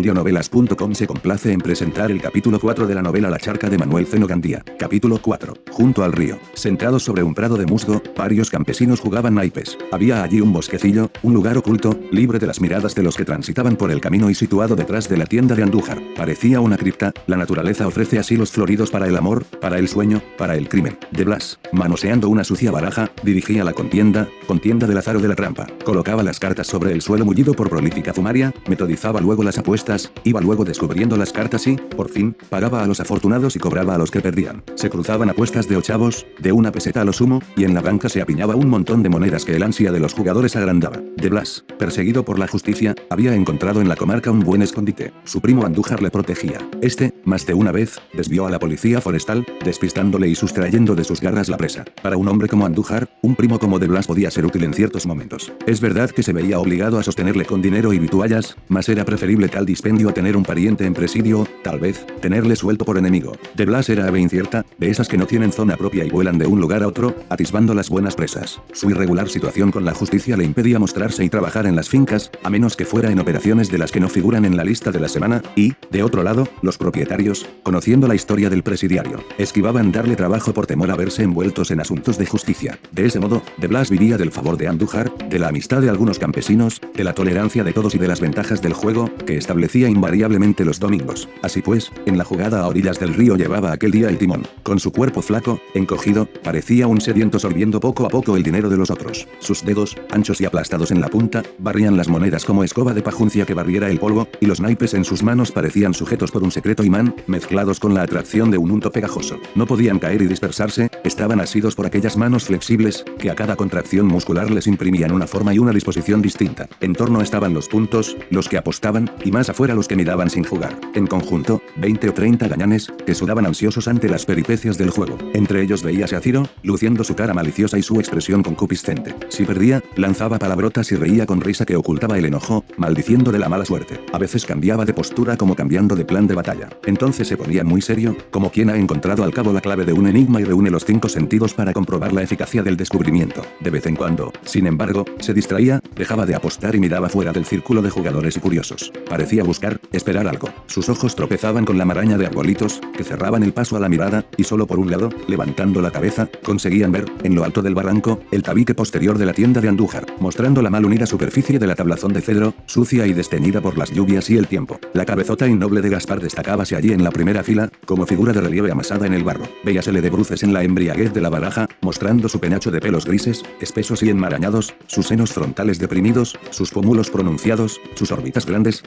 Audionovelas.com se complace en presentar el capítulo 4 de la novela La charca de Manuel Zeno Gandía. Capítulo 4. Junto al río. Sentados sobre un prado de musgo, varios campesinos jugaban naipes. Había allí un bosquecillo, un lugar oculto, libre de las miradas de los que transitaban por el camino y situado detrás de la tienda de Andújar. Parecía una cripta, la naturaleza ofrece asilos floridos para el amor, para el sueño, para el crimen. De Blas, manoseando una sucia baraja, dirigía la contienda, contienda del azar o de la trampa. Colocaba las cartas sobre el suelo mullido por prolífica fumaria, metodizaba luego las apuestas, iba luego descubriendo las cartas y, por fin, pagaba a los afortunados y cobraba a los que perdían. Se cruzaban apuestas de ochavos, de una peseta a lo sumo, y en la banca se apiñaba un montón de monedas que el ansia de los jugadores agrandaba. De Blas, perseguido por la justicia, había encontrado en la comarca un buen escondite. Su primo Andújar le protegía. Este, más de una vez, desvió a la policía forestal, despistándole y sustrayendo de sus garras la presa. Para un hombre como Andújar, un primo como De Blas podía ser útil en ciertos momentos. Es verdad que se veía obligado a sostenerle con dinero y vituallas, mas era preferible tal dispendio tener un pariente en presidio, tal vez, tenerle suelto por enemigo. De Blas era ave incierta, de esas que no tienen zona propia y vuelan de un lugar a otro, atisbando las buenas presas. Su irregular situación con la justicia le impedía mostrarse y trabajar en las fincas, a menos que fuera en operaciones de las que no figuran en la lista de la semana, y, de otro lado, los propietarios, conociendo la historia del presidiario, esquivaban darle trabajo por temor a verse envueltos en asuntos de justicia. De ese modo, De Blas vivía del favor de Andújar, de la amistad de algunos campesinos, de la tolerancia de todos y de las ventajas del juego, que establecía invariablemente los domingos. Así pues, en la jugada a orillas del río llevaba aquel día el timón. Con su cuerpo flaco, encogido, parecía un sediento sorbiendo poco a poco el dinero de los otros. Sus dedos, anchos y aplastados en la punta, barrían las monedas como escoba de pajuncia que barriera el polvo, y los naipes en sus manos parecían sujetos por un secreto imán, mezclados con la atracción de un unto pegajoso. No podían caer y dispersarse, estaban asidos por aquellas manos flexibles, que a cada contracción muscular les imprimían una forma y una disposición distinta. En torno estaban los puntos, los que apostaban, y más afuera los que miraban sin jugar. En conjunto, 20 o 30 gañanes, que sudaban ansiosos ante las peripecias del juego. Entre ellos veíase a Ciro, luciendo su cara maliciosa y su expresión concupiscente. Si perdía, lanzaba palabrotas y reía con risa que ocultaba el enojo, maldiciendo de la mala suerte. A veces cambiaba de postura como cambiando de plan de batalla. Entonces se ponía muy serio, como quien ha encontrado al cabo la clave de un enigma y reúne los cinco sentidos para comprobar la eficacia del descubrimiento. De vez en cuando, sin embargo, se distraía, dejaba de apostar y miraba fuera del círculo de jugadores y curiosos. Parecía buscar, esperar algo. Sus ojos tropezaban con la maraña de arbolitos, que cerraban el paso a la mirada, y solo por un lado, levantando la cabeza, conseguían ver, en lo alto del barranco, el tabique posterior de la tienda de Andújar, mostrando la mal unida superficie de la tablazón de cedro, sucia y desteñida por las lluvias y el tiempo. La cabezota innoble de Gaspar destacábase allí en la primera fila, como figura de relieve amasada en el barro. Veíasele de bruces en la embriaguez de la baraja, mostrando su penacho de pelos grises, espesos y enmarañados, sus senos frontales deprimidos, sus pómulos pronunciados, sus órbitas grandes,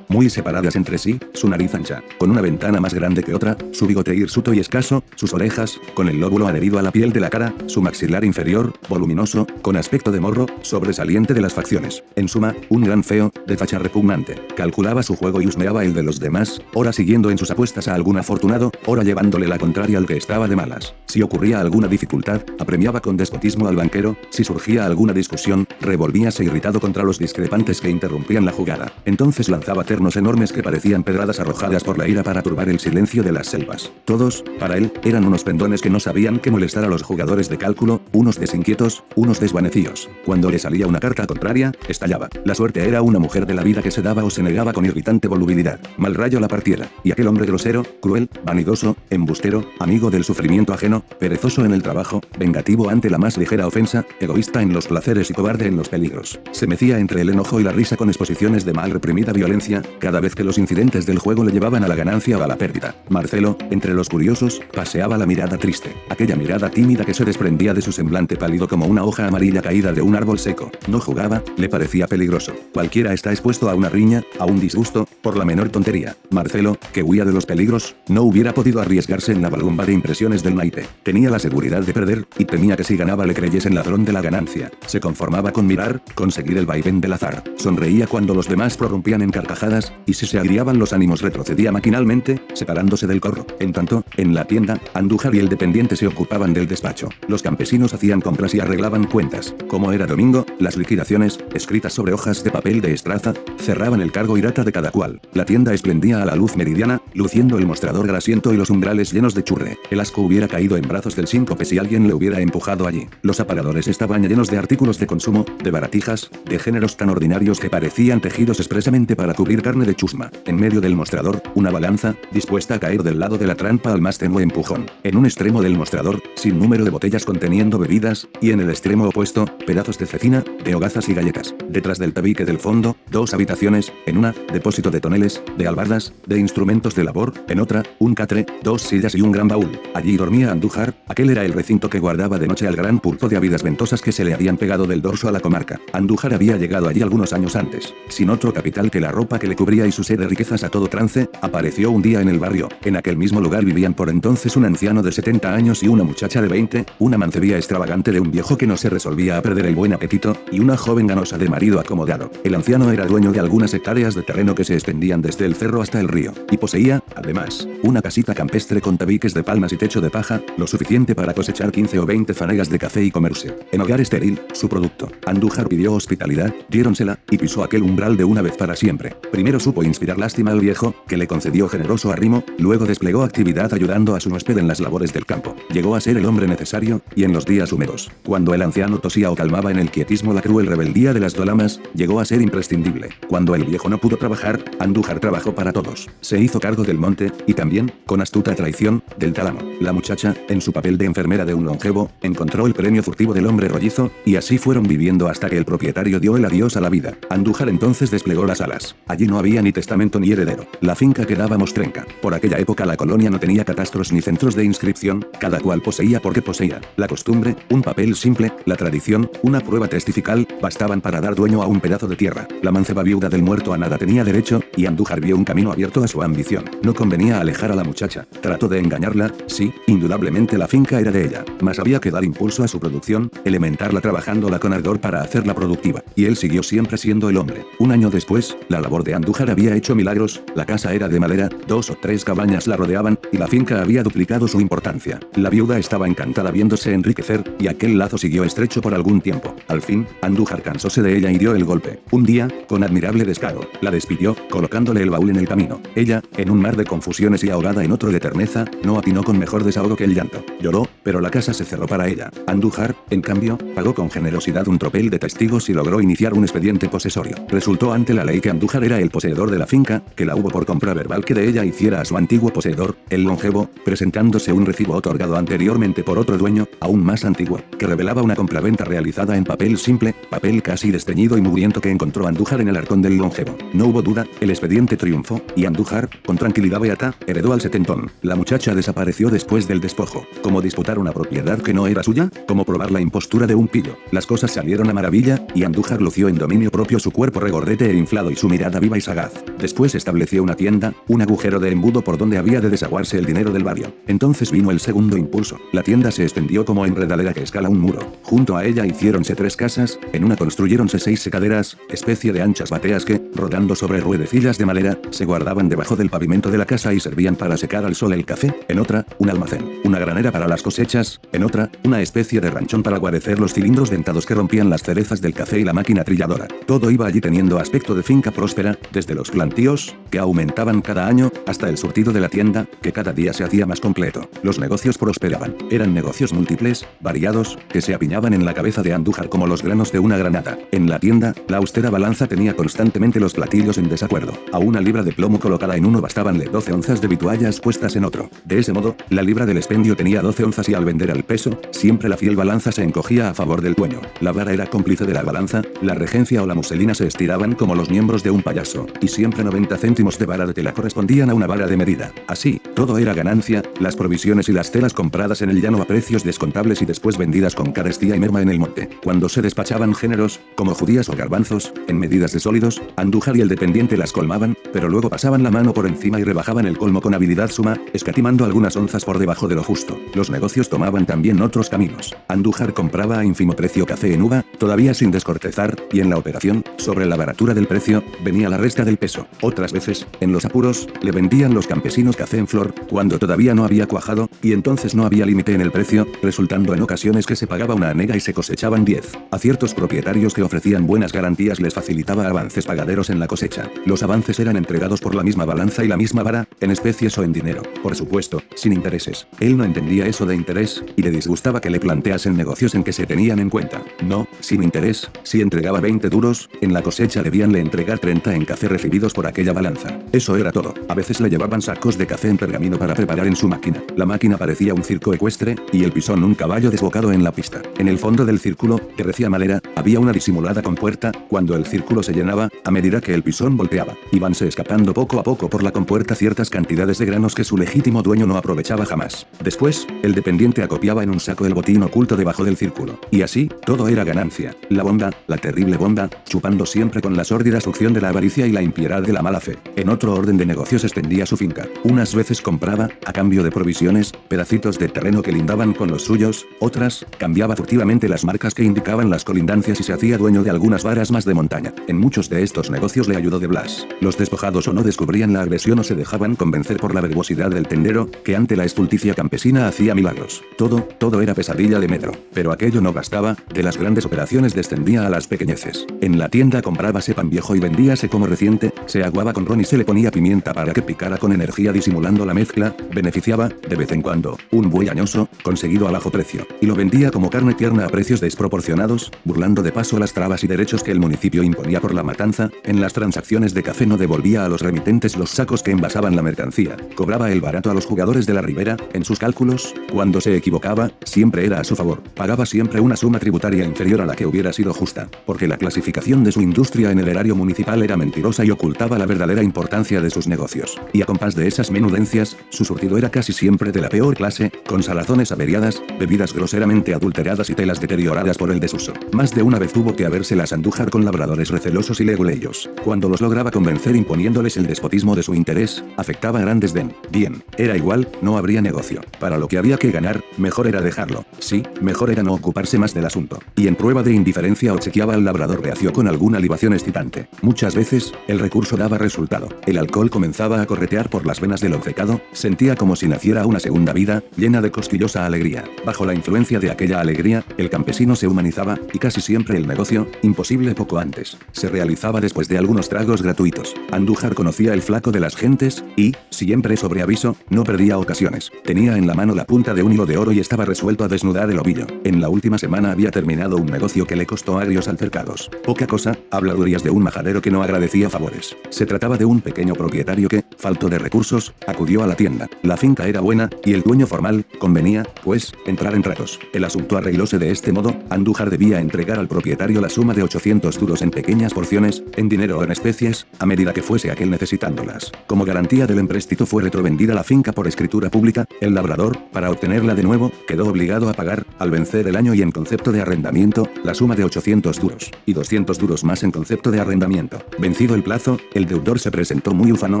muy separadas entre sí, su nariz ancha, con una ventana más grande que otra, su bigote hirsuto y escaso, sus orejas, con el lóbulo adherido a la piel de la cara, su maxilar inferior, voluminoso, con aspecto de morro, sobresaliente de las facciones. En suma, un gran feo, de facha repugnante. Calculaba su juego y husmeaba el de los demás, ora siguiendo en sus apuestas a algún afortunado, ora llevándole la contraria al que estaba de malas. Si ocurría alguna dificultad, apremiaba con despotismo al banquero, si surgía alguna discusión, revolvíase irritado contra los discrepantes que interrumpían la jugada. Entonces lanzaba ternos enormes que parecían pedradas arrojadas por la ira para turbar el silencio de las selvas. Todos, para él, eran unos pendones que no sabían qué molestar a los jugadores de cálculo, unos desinquietos, unos desvanecidos. Cuando le salía una carta contraria, estallaba. La suerte era una mujer de la vida que se daba o se negaba con irritante volubilidad. Mal rayo la partiera. Y aquel hombre grosero, cruel, vanidoso, embustero, amigo del sufrimiento ajeno, perezoso en el trabajo, vengativo ante la más ligera ofensa, egoísta en los placeres y cobarde en los peligros. Se mecía entre el enojo y la risa con exposiciones de mal reprimida violencia, cada vez que los incidentes del juego le llevaban a la ganancia o a la pérdida. Marcelo, entre los curiosos, paseaba la mirada triste. Aquella mirada tímida que se desprendía de su semblante pálido como una hoja amarilla caída de un árbol seco. No jugaba, le parecía peligroso. Cualquiera está expuesto a una riña, a un disgusto, por la menor tontería. Marcelo, que huía de los peligros, no hubiera podido arriesgarse en la balumba de impresiones del naipe. Tenía la seguridad de perder, y temía que si ganaba le creyesen ladrón de la ganancia. Se conformaba con mirar, conseguir el vaivén del azar. Sonreía cuando los demás prorrumpían en carcajadas, y si se agriaban los ánimos retrocedía maquinalmente, separándose del corro. En tanto, en la tienda, Andújar y el dependiente se ocupaban del despacho. Los campesinos hacían compras y arreglaban cuentas. Como era domingo, las liquidaciones, escritas sobre hojas de papel de estraza, cerraban el cargo irata de cada cual. La tienda esplendía a la luz meridiana, luciendo el mostrador grasiento y los umbrales llenos de churre. El asco hubiera caído en brazos del síncope si alguien le hubiera empujado allí. Los aparadores estaban llenos de artículos de consumo, de baratijas, de géneros tan ordinarios que parecían tejidos expresamente para cubrir carne de chusma. En medio del mostrador, una balanza, dispuesta a caer del lado de la trampa al más tenue empujón. En un extremo del mostrador, sin número de botellas conteniendo bebidas, y en el extremo opuesto, pedazos de cecina, de hogazas y galletas. Detrás del tabique del fondo, dos habitaciones, en una, depósito de toneles, de albardas, de instrumentos de labor, en otra, un catre, dos sillas y un gran baúl. Allí dormía Andújar, aquel era el recinto que guardaba de noche al gran pulpo de habidas ventosas que se le habían pegado del dorso a la comarca. Andújar había llegado allí algunos años antes, sin otro capital que la ropa que le cubría y su sed de riquezas a todo trance, apareció un día en el barrio. En aquel mismo lugar vivían por entonces un anciano de 70 años y una muchacha de 20, una mancebía extravagante de un viejo que no se resolvía a perder el buen apetito, y una joven ganosa de marido acomodado. El anciano era dueño de algunas hectáreas de terreno que se extendían desde el cerro hasta el río, y poseía, además, una casita campestre con tabiques de palmas y techo de paja, lo suficiente para cosechar 15 o 20 fanegas de café y comerse. En hogar estéril, su producto. Andújar pidió hospitalidad, diéronsela, y pisó aquel umbral de una vez para siempre. Primero supo inspirar lástima al viejo, que le concedió generoso arrimo, luego desplegó actividad ayudando a su huésped en las labores del campo. Llegó a ser el hombre necesario, y en los días húmedos, cuando el anciano tosía o calmaba en el quietismo la cruel rebeldía de las dolamas, llegó a ser imprescindible. Cuando el viejo no pudo trabajar, Andújar trabajó para todos. Se hizo cargo del monte, y también, con astuta traición, del tálamo. La muchacha, en su papel de enfermera de un longevo, encontró el premio furtivo del hombre rollizo, y así fueron viviendo hasta que el propietario dio el adiós a la vida. Andújar entonces desplegó las alas. Allí no había ni testamento ni heredero. La finca quedaba mostrenca. Por aquella época la colonia no tenía catastros ni centros de inscripción, cada cual poseía porque poseía. La costumbre, un papel simple, la tradición, una prueba testifical, bastaban para dar dueño a un pedazo de tierra. La manceba viuda del muerto a nada tenía derecho, y Andújar vio un camino abierto a su ambición. No convenía alejar a la muchacha. Trató de engañarla, sí, indudablemente la finca era de ella, mas había que dar impulso a su producción, elementarla trabajándola con ardor para hacerla productiva. Y él siguió siempre siendo el hombre. Un año después, la labor de Andújar había hecho milagros, la casa era de madera, dos o tres cabañas la rodeaban, y la finca había duplicado su importancia. La viuda estaba encantada viéndose enriquecer, y aquel lazo siguió estrecho por algún tiempo. Al fin, Andújar cansóse de ella y dio el golpe. Un día, con admirable descaro, la despidió, el baúl en el camino. Ella, en un mar de confusiones y ahogada en otro de terneza, no atinó con mejor desahogo que el llanto. Lloró, pero la casa se cerró para ella. Andújar, en cambio, pagó con generosidad un tropel de testigos y logró iniciar un expediente posesorio. Resultó ante la ley que Andújar era el poseedor de la finca, que la hubo por compra verbal que de ella hiciera a su antiguo poseedor, el longevo, presentándose un recibo otorgado anteriormente por otro dueño, aún más antiguo, que revelaba una compraventa realizada en papel simple, papel casi desteñido y mugriento que encontró Andújar en el arcón del longevo. No hubo duda, el expediente triunfó, y Andújar, con tranquilidad beata, heredó al setentón. La muchacha desapareció después del despojo. Como disputar una propiedad que no era suya, como probar la impostura de un pillo. Las cosas salieron a maravilla, y Andújar lució en dominio propio su cuerpo regordete e inflado y su mirada viva y sagaz. Después estableció una tienda, un agujero de embudo por donde había de desaguarse el dinero del barrio. Entonces vino el segundo impulso. La tienda se extendió como enredadera que escala un muro. Junto a ella hiciéronse tres casas, en una construyéronse seis secaderas, especie de anchas bateas que, rodando sobre ruedecillas de madera, se guardaban debajo del pavimento de la casa y servían para secar al sol el café. En otra, un almacén, una granera para las cosechas, en otra, una especie de ranchón para guarecer los cilindros dentados que rompían las cerezas del café y la máquina trilladora. Todo iba allí teniendo aspecto de finca próspera, desde los plantíos, que aumentaban cada año, hasta el surtido de la tienda, que cada día se hacía más completo. Los negocios prosperaban. Eran negocios múltiples, variados, que se apiñaban en la cabeza de Andújar como los granos de una granada. En la tienda, la austera balanza tenía constantemente los platillos en desacuerdo. A una libra de plomo colocada en uno bastabanle 12 onzas de vituallas puestas en otro. De ese modo, la libra del expendio tenía 12 onzas y al vender al peso, siempre la fiel balanza se encogía a favor del dueño. La vara era cómplice de la balanza, la regencia o la muselina se estiraban como los miembros de un payaso, y siempre 90 céntimos de vara de tela correspondían a una vara de medida. Así, todo era ganancia, las provisiones y las telas compradas en el llano a precios descontables y después vendidas con carestía y merma en el monte. Cuando se despachaban géneros, como judías o garbanzos, en medidas de sólidos, Andújar y el dependiente las colmaban, pero luego pasaban la mano por encima y rebajaban el colmo con habilidad suma, escatimando algunas onzas por debajo de lo justo. Los negocios tomaban también otros caminos. Andújar compraba a ínfimo precio café en uva, todavía sin descortezar, y en la operación, sobre la baratura del precio, venía la resta del peso. Otras veces, en los apuros, le vendían los campesinos café en flor, cuando todavía no había cuajado, y entonces no había límite en el precio, resultando en ocasiones que se pagaba una anega y se cosechaban 10. A ciertos propietarios que ofrecían buenas garantías les facilitaba avances pagaderos en la cosecha. Los avances eran entregados por la misma balanza y la misma vara, en especies o en dinero. Por supuesto, sin intereses. Él no entendía eso de interés, y le disgustaba que le planteasen negocios en que se tenían en cuenta. No, sin interés, si entregaba 20 duros, en la cosecha debíanle entregar 30 en café recibidos por aquella balanza. Eso era todo. A veces le llevaban sacos de café en pergamino para preparar en su máquina. La máquina parecía un circo ecuestre, y el pisón un caballo desbocado en la pista. En el fondo del círculo, que recía madera, había una disimulada compuerta, cuando el círculo se llenaba, a medida que el pisón volteaba, íbanse escapando poco a poco por la compuerta ciertas cantidades de granos que su legítimo dueño no aprovechaba jamás. Después, el dependiente acopiaba en un saco el botín oculto debajo del círculo. Y así, todo era ganancia. La bonda, la terrible bonda, chupando siempre con la sórdida succión de la avaricia y la impiedad de la mala fe. En otro orden de negocios extendía su finca. Unas veces compraba, a cambio de provisiones, pedacitos de terreno que lindaban con los suyos, otras, cambiaba furtivamente las marcas que indicaban las colindancias y se hacía dueño de algunas varas más de montaña. En muchos de estos negocios le ayudó de Blas. Los despojados o no descubrían la agresión o se dejaban convencer por la verbosidad del tendero, que ante la estulticia campesina hacía milagros. Todo, todo era pesadilla de metro. Pero aquello no bastaba, de las grandes operaciones descendía a las pequeñeces. En la tienda comprábase pan viejo y vendíase como reciente, se aguaba con ron y se le ponía pimienta para que picara con energía disimulando la mezcla, beneficiaba, de vez en cuando, un buey añoso, conseguido a bajo precio, y lo vendía como carne tierna a precios desproporcionados, burlando de paso las trabas y derechos que el municipio imponía por la matanza, en las transacciones de café no devolvía a los remitentes los sacos que envasaban la mercancía, cobraba el barato a los jugadores de la ribera, en sus cálculos, cuando se equivocaba, siempre era a su favor, pagaba siempre una suma tributaria inferior a la que hubiera sido justa, porque la clasificación de su industria en el erario municipal era mentirosa y ocultaba la verdadera importancia de sus negocios. Y a compás de esas menudencias, su surtido era casi siempre de la peor clase, con salazones averiadas, bebidas groseramente adulteradas y telas deterioradas por el desuso. Más de una vez tuvo que habérselas andújar con labradores recelosos y leguleyos. Cuando los lograba convencer imponiéndoles el despotismo de su interés, afectaba gran desdén. Bien, era igual, no habría negocio. Para lo que había que ganar, mejor era dejarlo. Sí, mejor era no ocuparse más del asunto. Y en prueba de indiferencia obsequiaba al labrador reacio con alguna libación excitante. Muchas veces, el recurso daba resultado. El alcohol comenzaba a corretear por las venas del obcecado, sentía como si naciera una segunda vida, llena de cosquillosa alegría. Bajo la influencia de aquella alegría, el campesino se humanizaba, y casi siempre el negocio, imposible poco antes, se realizaba después de algunos tragos gratuitos. Andújar conocía el flaco de las gentes, y, siempre sobre aviso, no perdía ocasiones. Tenía en la mano la punta de un hilo de oro y estaba resuelto a desnudar el ovillo. En la última semana había terminado un negocio que le costó agrios altercados. Poca cosa, habladurías de un majadero que no agradecía favores. Se trataba de un pequeño propietario que, falto de recursos, acudió a la tienda. La finca era buena, y el dueño formal, convenía, pues, entrar en tratos. El asunto arreglóse de este modo, Andújar debía entregar al propietario la suma de 800 duros en pequeñas porciones, en dinero o en especies, a medida que fuese aquel necesitándolas. Como garantía del empréstito fue retrovendida la finca por escritura pública, el labrador, para obtenerla de nuevo, quedó obligado a pagar, al vencer el año y en concepto de arrendamiento, la suma de 800 duros, y 200 duros más en concepto de arrendamiento. Vencido el plazo, el deudor se presentó muy ufano,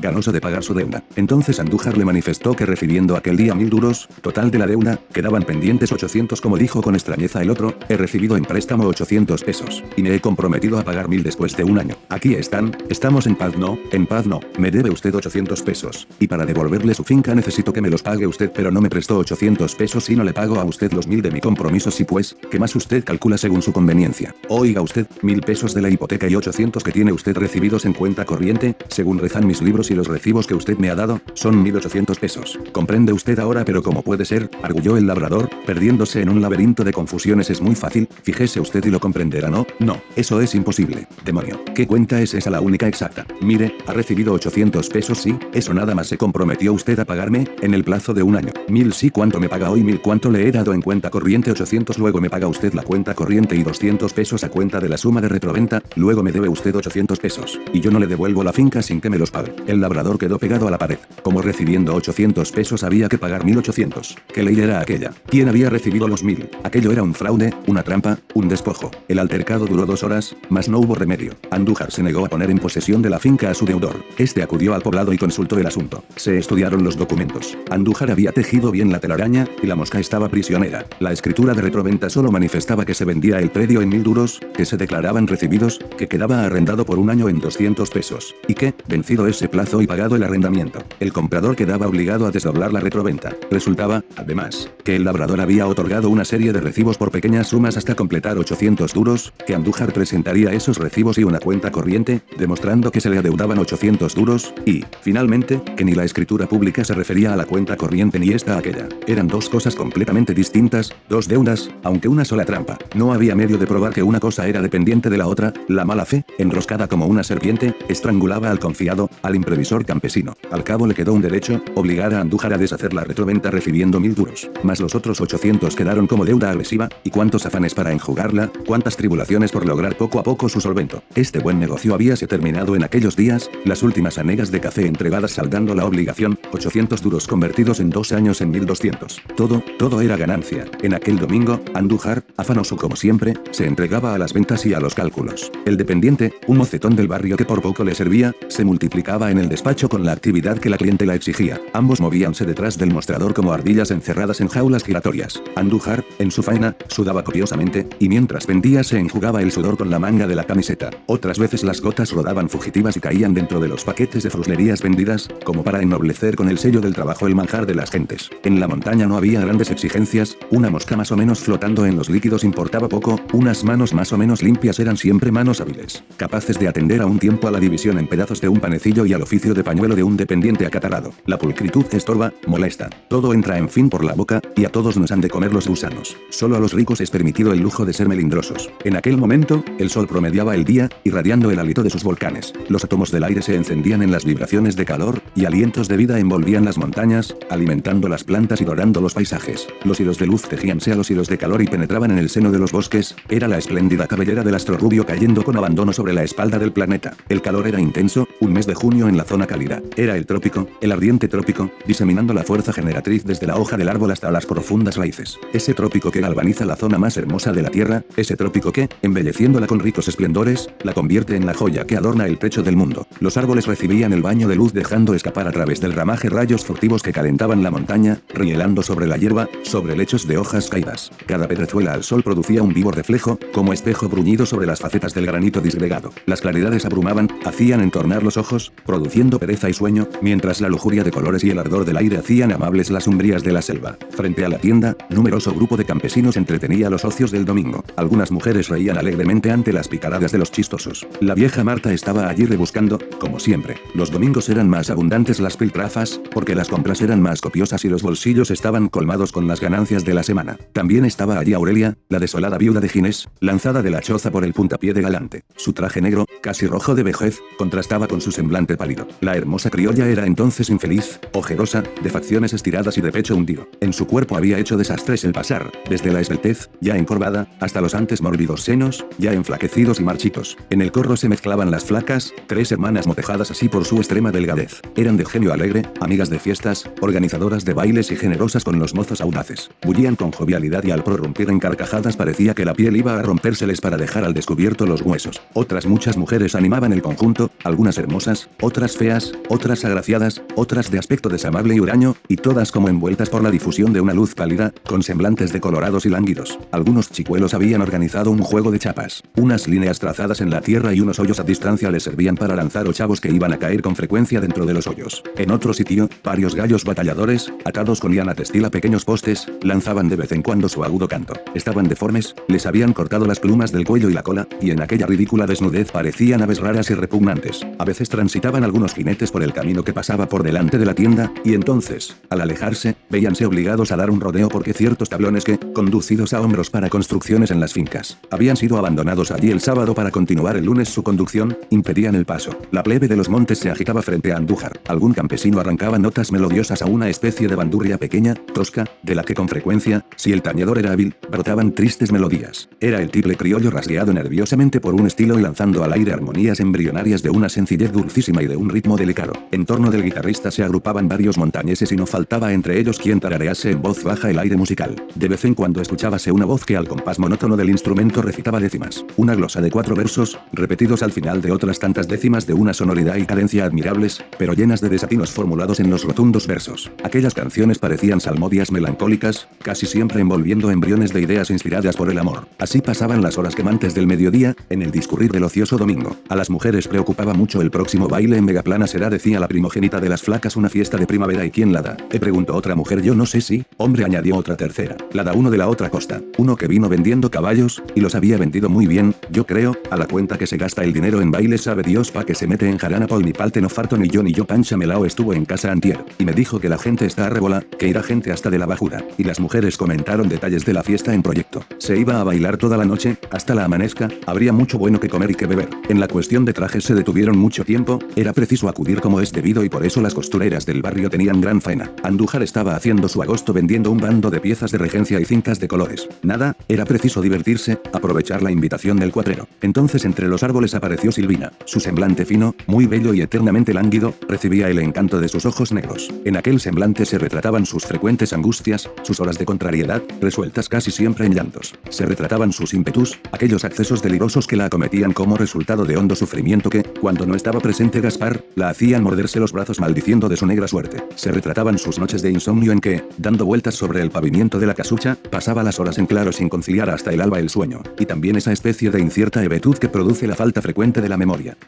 ganoso de pagar su deuda. Entonces Andújar le manifestó que recibiendo aquel día mil duros, total de la deuda, quedaban pendientes 800 como dijo con extrañeza el otro, he recibido en préstamo 800 pesos, y me he comprometido a pagar mil después de un año. Aquí están, estamos en paz no, en paz no, me debe usted 800 pesos, y para devolverle su finca necesito que me los pague usted pero no me prestó 800 pesos y no le pago a usted los mil de mi compromiso si pues, que más usted calcula según su conveniencia. Oiga usted, mil pesos de la hipoteca y 800 que tiene usted recibidos en cuenta corriente, según rezan mis libros y los recibos que usted me ha dado, son 1800 pesos. Comprende usted ahora pero como puede ser, arguyó el labrador, perdiéndose en un laberinto de confusiones es muy fácil, fíjese usted y lo comprenderá no, no, eso es imposible. Demonio, ¿qué cuenta es esa la única exacta? Mire, ha recibido 800 pesos sí, eso nada más se comprometió usted a pagarme, en el plazo de un año. Mil sí cuánto me paga hoy mil cuánto le he dado en cuenta corriente 800 luego me paga usted la cuenta corriente y 200 pesos a cuenta de la suma de retroventa, luego me debe usted 800 pesos, y yo no le devuelvo la finca sin que me los pague. El labrador quedó pegado a la pared. Como recibiendo 800 pesos había que pagar 1800. ¿Qué ley era aquella? ¿Quién había recibido los mil? Aquello era un fraude, una trampa, un despojo. El altercado duró dos horas, mas no hubo remedio. Andújar se negó a poner en posesión de la finca a su deudor. Este acudió al poblado y consultó el asunto. Se estudiaron los documentos. Andújar había tejido bien la telaraña, y la mosca estaba prisionera. La escritura de retroventa solo manifestaba que se vendía el predio en mil duros, que se declaraban recibidos, que quedaba arrendado por un año en 200 pesos, y que, vencido ese plazo y pagado el arrendamiento, el comprador quedaba obligado a desdoblar la retroventa. Resultaba, además, que el labrador había otorgado una serie de recibos por pequeñas sumas hasta completar 800 duros, que Andújar presentaría esos recibos y una cuenta corriente, demostrando que se le adeudaban 800 duros, y, finalmente, que ni la escritura pública se refería a la cuenta corriente ni esta a aquella. Eran dos cosas completamente distintas, dos deudas, aunque una sola trampa. No había medio de probar que una cosa era dependiente de la otra, la mala fe, enroscada como una serpiente, estrangulaba al confiado, al imprevisor campesino. Al cabo le quedó un derecho, obligar a Andújar a deshacer la retroventa recibiendo mil duros. Más los otros 800 quedaron como deuda agresiva, y cuántos afanes para enjugarla, cuántas tribulaciones por lograr poco a poco su solvento. Este buen negocio habíase terminado en aquellos días, las últimas anegas de café entregadas saldando la obligación, 800 duros convertidos en dos años en 1200. Todo, todo era ganancia. En aquel domingo, Andújar, afanoso como siempre, se entregaba a las ventas y a los cálculos. El dependiente, un mocetón del barrio que por poco le servía, se multiplicaba en el despacho con la actividad que la clientela exigía. Ambos movíanse detrás del mostrador como ardillas encerradas en jaulas giratorias. Andújar, en su faena, sudaba copiosamente, y mientras vendía se enjugaba el sudor con la manga de la camiseta. Otras veces las gotas rodaban fugitivas y caían dentro de los paquetes de fruslerías vendidas, como para ennoblecer con el sello del trabajo el manjar de las gentes. En la montaña no había grandes exigencias, una mosca más o menos flotando en los líquidos importaba poco, unas manos más o menos limpias eran siempre manos hábiles, capaces de atender a un tiempo a la división en pedazos de un panecillo y al oficio de pañuelo de un dependiente acatarado. La pulcritud estorba, molesta. Todo entra en fin por la boca, y a todos nos han de comer los gusanos. Solo a los ricos es permitido el lujo de ser melindrosos. En aquel momento, el sol promediaba el día, irradiando el hálito de sus volcanes. Los átomos del aire se encendían en las vibraciones de calor, y alientos de vida envolvían las montañas, alimentando las plantas y dorando los paisajes. Los hilos de luz tejíanse a los hilos de calor y penetraban en el seno de los bosques, era la espléndida cabellera del astro rubio cayendo con abandono sobre la espalda del planeta. El calor era intenso, un mes de junio en la zona cálida. Era el trópico, el ardiente trópico, diseminando la fuerza generatriz desde la hoja del árbol hasta las profundas raíces. Ese trópico que galvaniza la zona más hermosa de la Tierra, ese trópico que, embelleciéndola con ricos esplendores, la convierte en la joya que adorna el techo del mundo. Los árboles recibían el baño de luz dejando escapar a través del ramaje rayos furtivos que calentaban la montaña, rielando sobre la hierba, sobre lechos de hojas caídas. Cada pedrezuela al sol producía un vivo reflejo, como espejo bruñido sobre las facetas del granito disgregado. Las claridades abrumaban, hacían entornar los ojos, produciendo pereza y sueño, mientras la lujuria de colores y el ardor del aire hacían amables las umbrías de la selva. Frente a la tienda, numeroso grupo de campesinos entretenía los ocios del domingo. Algunas mujeres reían alegremente ante las picaradas de los chistosos. La vieja Marta estaba allí rebuscando, como siempre. Los domingos eran más abundantes las piltrafas, porque las compras eran más copiosas y los bolsillos estaban colmados con las ganancias de la semana. También estaba allí Aurelia, la desolada viuda de Ginés, lanzada de la choza por el puntapié de galante. Su traje negro, casi rojo de vejez, contrastaba con su semblante pálido. La hermosa criolla era entonces infeliz, ojerosa, de facciones estiradas y de pecho hundido. En su cuerpo había hecho desastres el pasar, desde la esbeltez, ya encorvada, hasta los antes mórbidos senos, ya enflaquecidos y marchitos. En el corro se mezclaban las flacas, tres hermanas motejadas así por su extrema delgadez. Eran de genio alegre, amigas de fiestas, organizadoras de bailes y generosas con los mozos audaces. Bullían con jovialidad y al prorrumpir en carcajadas parecía que la piel iba a rompérseles para dejar al descubierto los huesos. Otras muchas mujeres animaban el conjunto, algunas hermosas, otras feas, otras agraciadas, otras de aspecto desamable y huraño, y todas como envueltas por la difusión de una luz pálida, con semblantes decolorados y lánguidos. Algunos chicuelos habían organizado un juego de chapas. Unas líneas trazadas en la tierra y unos hoyos a distancia servían para lanzar ochavos que iban a caer con frecuencia dentro de los hoyos. En otro sitio, varios gallos batalladores, atados con liana textil a pequeños postes, lanzaban de vez en cuando su agudo canto. Estaban deformes, les habían cortado las plumas del cuello y la cola, y en aquella ridícula desnudez parecían aves raras y repugnantes. A veces transitaban algunos jinetes por el camino que pasaba por delante de la tienda, y entonces, al alejarse, veíanse obligados a dar un rodeo porque ciertos tablones que, conducidos a hombros para construcciones en las fincas, habían sido abandonados allí el sábado para continuar el lunes su conducción, impedían el paso. La plebe de los montes se agitaba frente a Andújar. Algún campesino arrancaba notas melodiosas a una especie de bandurria pequeña, tosca, de la que con frecuencia, si el tañedor era hábil, brotaban tristes melodías. Era el tiple criollo rasgueado nerviosamente por un estilo y lanzando al aire armonías embrionarias de una sencillez dulcísima y de un ritmo delicado. En torno del guitarrista se agrupaban varios montañeses y no faltaba entre ellos quien tararease en voz baja el aire musical. De vez en cuando escuchábase una voz que al compás monótono del instrumento recitaba décimas. Una glosa de cuatro versos, repetidos al final de otras tantas décimas de una sonoridad y cadencia admirables, pero llenas de desatinos formulados en los rotundos versos. Aquellas canciones parecían salmodias melancólicas, casi siempre envolviendo embriones de ideas inspiradas por el amor. Así pasaban las horas quemantes del mediodía, en el discurrir del ocioso domingo. A las mujeres preocupaba mucho el próximo baile en Megaplana será decía la primogénita de las flacas una fiesta de primavera y quién la da. Le preguntó otra mujer yo no sé si, hombre añadió otra tercera. La da uno de la otra costa. Uno que vino vendiendo caballos, y los había vendido muy bien, yo creo, a la cuenta que se gasta el dinero en bailes sabe Dios pa' que se mete en jarana Paul ni palte no farto ni yo ni yo Pancha Melao estuvo en casa antier, y me dijo que la gente está a rebola, que irá gente hasta de la bajura, y las mujeres comentaron detalles de la fiesta en proyecto. Se iba a bailar toda la noche, hasta la amanezca, habría mucho bueno que comer y que beber. En la cuestión de trajes se detuvieron mucho tiempo, era preciso acudir como es debido y por eso las costureras del barrio tenían gran faena. Andújar estaba haciendo su agosto vendiendo un bando de piezas de regencia y cintas de colores. Nada, era preciso divertirse, aprovechar la invitación del cuadrero. Entonces entre los árboles apareció Silvina. Su semblante fino, muy bello y eternamente lánguido, recibía el encanto de sus ojos negros. En aquel semblante se retrataban sus frecuentes angustias, sus horas de contrariedad, resueltas casi siempre en llantos. Se retrataban sus ímpetus, aquellos accesos delirosos que la acometían como resultado de hondo sufrimiento que, cuando no estaba presente Gaspar, la hacían morderse los brazos maldiciendo de su negra suerte. Se retrataban sus noches de insomnio en que, dando vueltas sobre el pavimento de la casucha, pasaba las horas en claro sin conciliar hasta el alba el sueño, y también esa especie de incierta hebetud que produce la falta frecuente de la